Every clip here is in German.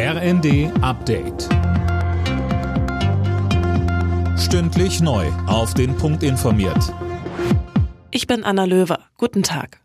RND Update. Stündlich neu. Auf den Punkt informiert. Ich bin Anna Löwer. Guten Tag.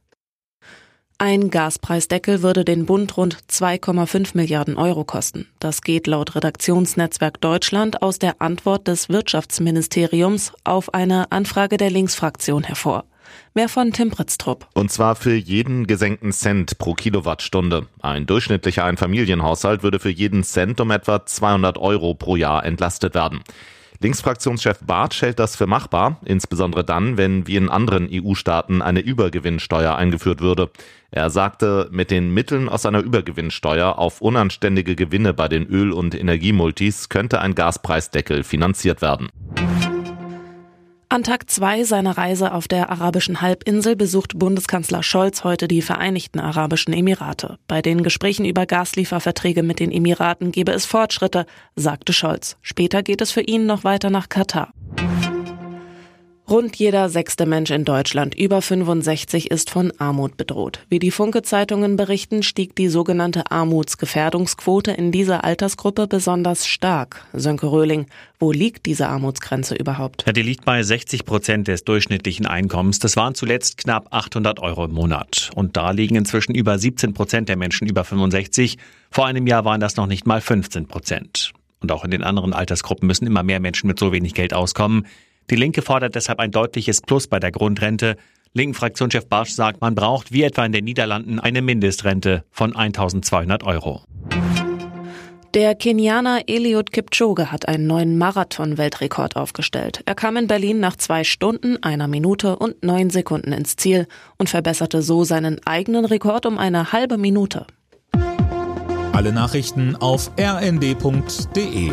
Ein Gaspreisdeckel würde den Bund rund 2,5 Milliarden Euro kosten. Das geht laut Redaktionsnetzwerk Deutschland aus der Antwort des Wirtschaftsministeriums auf eine Anfrage der Linksfraktion hervor. Mehr von Tim Pritztrup. Und zwar für jeden gesenkten Cent pro Kilowattstunde. Ein durchschnittlicher Einfamilienhaushalt würde für jeden Cent um etwa 200 Euro pro Jahr entlastet werden. Linksfraktionschef Barth hält das für machbar, insbesondere dann, wenn wie in anderen EU-Staaten eine Übergewinnsteuer eingeführt würde. Er sagte, mit den Mitteln aus einer Übergewinnsteuer auf unanständige Gewinne bei den Öl- und Energiemultis könnte ein Gaspreisdeckel finanziert werden. An Tag zwei seiner Reise auf der arabischen Halbinsel besucht Bundeskanzler Scholz heute die Vereinigten Arabischen Emirate. Bei den Gesprächen über Gaslieferverträge mit den Emiraten gebe es Fortschritte, sagte Scholz. Später geht es für ihn noch weiter nach Katar. Rund jeder sechste Mensch in Deutschland über 65 ist von Armut bedroht. Wie die Funke-Zeitungen berichten, stieg die sogenannte Armutsgefährdungsquote in dieser Altersgruppe besonders stark. Sönke Röhling, wo liegt diese Armutsgrenze überhaupt? Ja, die liegt bei 60 Prozent des durchschnittlichen Einkommens. Das waren zuletzt knapp 800 Euro im Monat. Und da liegen inzwischen über 17 Prozent der Menschen über 65. Vor einem Jahr waren das noch nicht mal 15 Prozent. Und auch in den anderen Altersgruppen müssen immer mehr Menschen mit so wenig Geld auskommen. Die Linke fordert deshalb ein deutliches Plus bei der Grundrente. Linken Fraktionschef Barsch sagt, man braucht wie etwa in den Niederlanden eine Mindestrente von 1200 Euro. Der Kenianer Eliud Kipchoge hat einen neuen Marathon-Weltrekord aufgestellt. Er kam in Berlin nach zwei Stunden, einer Minute und neun Sekunden ins Ziel und verbesserte so seinen eigenen Rekord um eine halbe Minute. Alle Nachrichten auf rnd.de